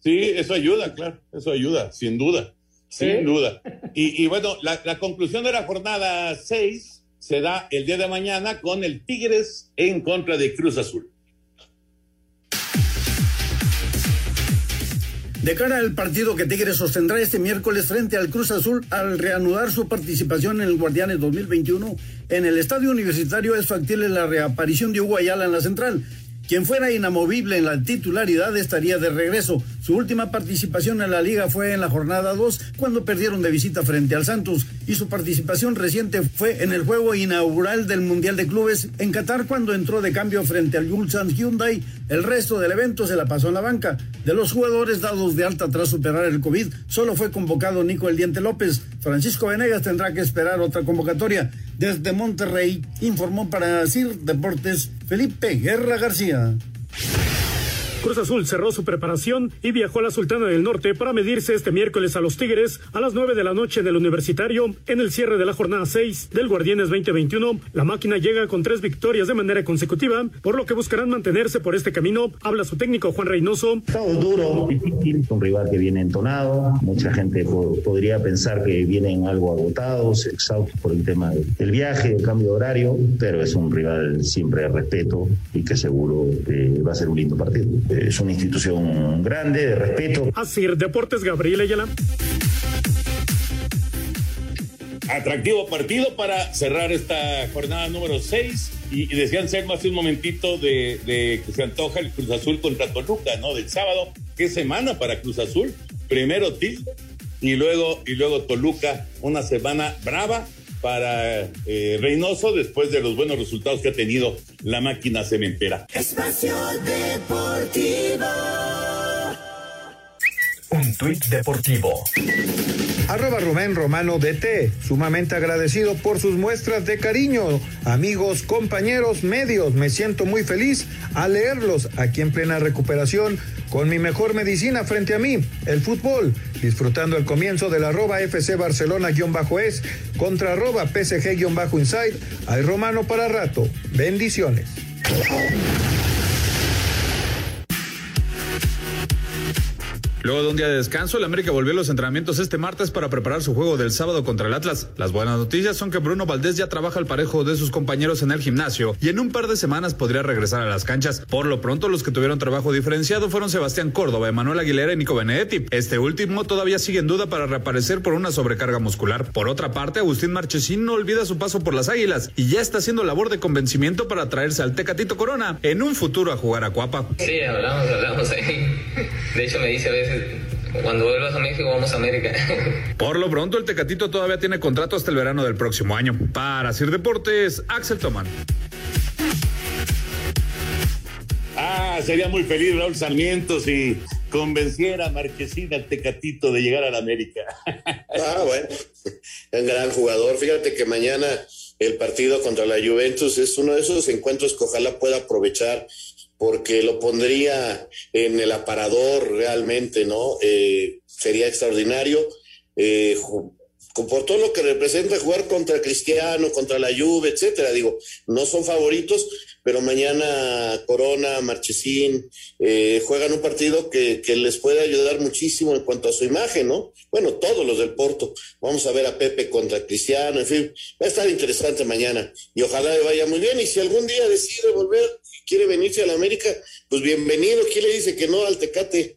Sí, eso ayuda, claro, eso ayuda, sin duda, sin duda. Y, y bueno, la, la, conclusión de la jornada 6 se da el día de mañana con el Tigres en contra de Cruz Azul. De cara al partido que Tigres sostendrá este miércoles frente al Cruz Azul al reanudar su participación en el Guardianes 2021, en el estadio universitario es factible la reaparición de Hugo Ayala en la central, quien fuera inamovible en la titularidad estaría de regreso. Su última participación en la liga fue en la jornada 2 cuando perdieron de visita frente al Santos y su participación reciente fue en el juego inaugural del Mundial de Clubes en Qatar cuando entró de cambio frente al Ulsan Hyundai. El resto del evento se la pasó en la banca. De los jugadores dados de alta tras superar el COVID, solo fue convocado Nico El Diente López. Francisco Venegas tendrá que esperar otra convocatoria. Desde Monterrey informó para CIR Deportes Felipe Guerra García. Cruz Azul cerró su preparación y viajó a la Sultana del Norte para medirse este miércoles a los Tigres a las 9 de la noche en el Universitario en el cierre de la jornada 6 del Guardianes 2021. La máquina llega con tres victorias de manera consecutiva, por lo que buscarán mantenerse por este camino. Habla su técnico Juan Reynoso. Estado duro, difícil, un rival que viene entonado. Mucha gente podría pensar que vienen algo agotados, exhaustos por el tema del viaje, el cambio de horario, pero es un rival siempre de respeto y que seguro eh, va a ser un lindo partido es una institución grande, de respeto. Así, Deportes Gabriel Ayala. Atractivo partido para cerrar esta jornada número 6. Y, decían ser hace un momentito de, de, que se antoja el Cruz Azul contra Toluca, ¿no? Del sábado. ¿Qué semana para Cruz Azul? Primero Tigre y luego, y luego Toluca. Una semana brava para eh, Reynoso después de los buenos resultados que ha tenido la máquina cementera. Espacio Deportivo. Un tuit deportivo. Arroba Rubén Romano DT, sumamente agradecido por sus muestras de cariño. Amigos, compañeros, medios, me siento muy feliz al leerlos aquí en plena recuperación con mi mejor medicina frente a mí, el fútbol, disfrutando el comienzo del arroba FC Barcelona-es contra arroba PSG-inside. Hay romano para rato. Bendiciones. Luego de un día de descanso, el América volvió a los entrenamientos este martes para preparar su juego del sábado contra el Atlas. Las buenas noticias son que Bruno Valdés ya trabaja al parejo de sus compañeros en el gimnasio y en un par de semanas podría regresar a las canchas. Por lo pronto, los que tuvieron trabajo diferenciado fueron Sebastián Córdoba, Emanuel Aguilera y Nico Benedetti. Este último todavía sigue en duda para reaparecer por una sobrecarga muscular. Por otra parte, Agustín Marchesín no olvida su paso por las Águilas y ya está haciendo labor de convencimiento para traerse al Tecatito Corona en un futuro a jugar a Cuapa. Sí, hablamos, hablamos ahí. De hecho, me dice a veces cuando vuelvas a México, vamos a América. [laughs] Por lo pronto, el Tecatito todavía tiene contrato hasta el verano del próximo año. Para Sir Deportes, Axel Tomán. Ah, sería muy feliz Raúl Sarmiento si convenciera a Marquesina al Tecatito de llegar a la América. [laughs] Ah, bueno, un gran jugador. Fíjate que mañana el partido contra la Juventus. Es uno de esos encuentros que ojalá pueda aprovechar porque lo pondría en el aparador realmente, ¿no? Eh, sería extraordinario. Eh, por todo lo que representa jugar contra Cristiano, contra la Juve, etcétera. Digo, no son favoritos, pero mañana Corona, Marchesín eh, juegan un partido que, que, les puede ayudar muchísimo en cuanto a su imagen, ¿no? Bueno, todos los del Porto. Vamos a ver a Pepe contra Cristiano, en fin, va a estar interesante mañana y ojalá le vaya muy bien. Y si algún día decide volver quiere venirse a la América, pues bienvenido. ¿Quién le dice que no al Tecate?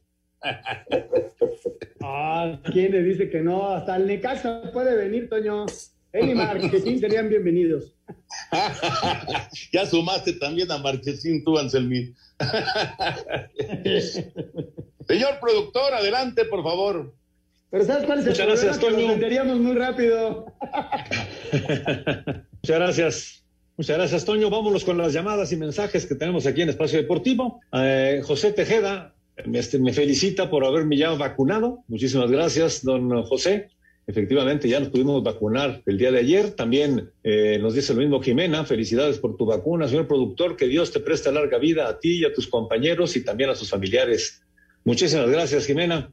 ah, ¿quién le dice que no? Hasta el Necaxa puede venir, Toño. Él y Marquesín serían bienvenidos. [laughs] ya sumaste también a Marquesín, tú, Anselmín. [laughs] Señor productor, adelante, por favor. Pero ¿sabes cuál es el Muchas gracias, problema? Que Toño. lo venderíamos muy rápido. Muchas gracias. Muchas gracias, Toño. Vámonos con las llamadas y mensajes que tenemos aquí en Espacio Deportivo. Eh, José Tejeda este, me felicita por haberme ya vacunado. Muchísimas gracias, don José. Efectivamente, ya nos pudimos vacunar el día de ayer. También eh, nos dice lo mismo Jimena. Felicidades por tu vacuna, señor productor. Que Dios te preste larga vida a ti y a tus compañeros y también a sus familiares. Muchísimas gracias, Jimena.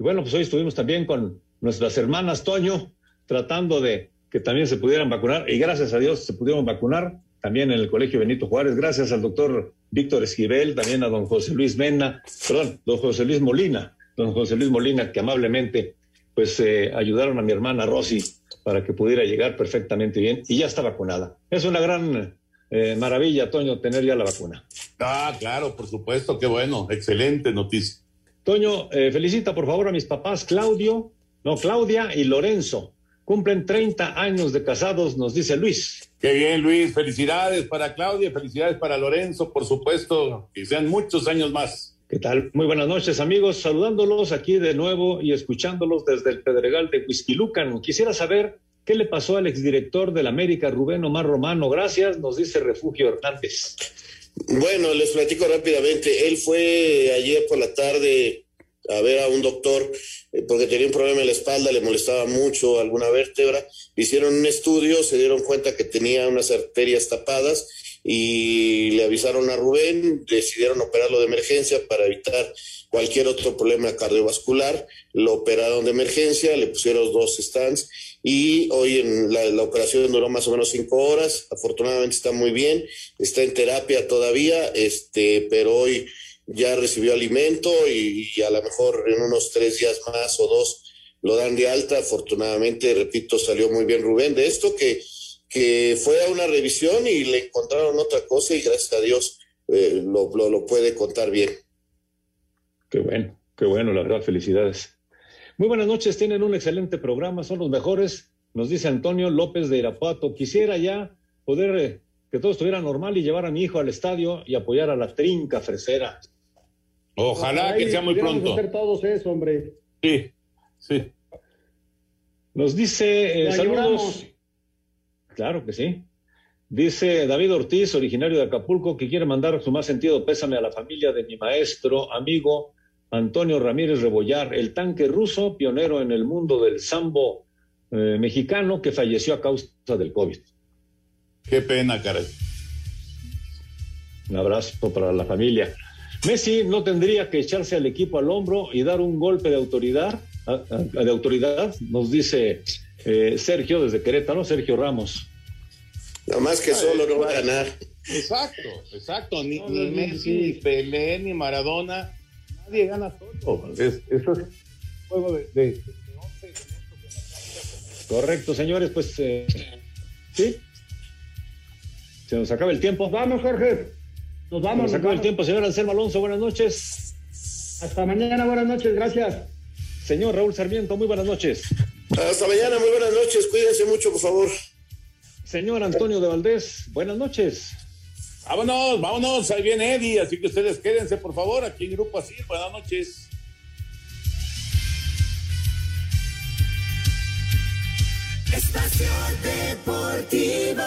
Y bueno, pues hoy estuvimos también con nuestras hermanas Toño, tratando de que también se pudieran vacunar. Y gracias a Dios se pudieron vacunar también en el Colegio Benito Juárez. Gracias al doctor Víctor Esquivel, también a don José Luis Mena, perdón, don José Luis Molina, don José Luis Molina, que amablemente pues eh, ayudaron a mi hermana Rosy para que pudiera llegar perfectamente bien y ya está vacunada. Es una gran eh, maravilla, Toño, tener ya la vacuna. Ah, claro, por supuesto, qué bueno, excelente noticia. Toño, eh, felicita por favor a mis papás Claudio, no, Claudia y Lorenzo. Cumplen 30 años de casados, nos dice Luis. Qué bien, Luis. Felicidades para Claudia, felicidades para Lorenzo, por supuesto, que sean muchos años más. ¿Qué tal? Muy buenas noches, amigos. Saludándolos aquí de nuevo y escuchándolos desde el Pedregal de Huizquilucan. Quisiera saber qué le pasó al exdirector del América, Rubén Omar Romano. Gracias, nos dice Refugio Hernández. Bueno, les platico rápidamente. Él fue ayer por la tarde a ver a un doctor eh, porque tenía un problema en la espalda, le molestaba mucho alguna vértebra. Hicieron un estudio, se dieron cuenta que tenía unas arterias tapadas y le avisaron a Rubén, decidieron operarlo de emergencia para evitar cualquier otro problema cardiovascular. Lo operaron de emergencia, le pusieron dos stands y hoy en la, la, operación duró más o menos cinco horas. Afortunadamente está muy bien, está en terapia todavía, este, pero hoy ya recibió alimento y, a lo mejor en unos tres días más o dos lo dan de alta. Afortunadamente, repito, salió muy bien Rubén de esto que que fue a una revisión y le encontraron otra cosa y gracias a Dios eh, lo, lo, lo, puede contar bien. Qué bueno, qué bueno, la verdad, felicidades. Muy buenas noches, tienen un excelente programa, son los mejores, nos dice Antonio López de Irapuato. Quisiera ya poder eh, que todo estuviera normal y llevar a mi hijo al estadio y apoyar a la trinca fresera. Ojalá, Ojalá que sea muy pronto. hacer todos eso, hombre. Sí, sí. Nos dice eh, saludos. Ayudamos. Claro que sí. Dice David Ortiz, originario de Acapulco, que quiere mandar su más sentido pésame a la familia de mi maestro, amigo Antonio Ramírez Rebollar, el tanque ruso, pionero en el mundo del sambo eh, mexicano, que falleció a causa del COVID. Qué pena, caray. Un abrazo para la familia. Messi no tendría que echarse al equipo al hombro y dar un golpe de autoridad, de autoridad, nos dice eh, Sergio desde Querétaro, Sergio Ramos. Nada más que solo no va a ganar. Exacto, exacto. Ni, no, ni Messi, ni Pelé, ni Maradona, nadie gana solo. Es, eso es juego de, de, de 11 Correcto, señores, pues eh, sí. Se nos acaba el tiempo. Vamos, Jorge. Nos vamos. Se nos acaba el tiempo, señor Anselmo Alonso. Buenas noches. Hasta mañana, buenas noches, gracias. Señor Raúl Sarmiento, muy buenas noches. Hasta mañana, muy buenas noches. Cuídense mucho, por favor. Señor Antonio de Valdés, buenas noches. Vámonos, vámonos, ahí viene Eddie, así que ustedes quédense, por favor, aquí en Grupo Así. Buenas noches. Espacio Deportivo.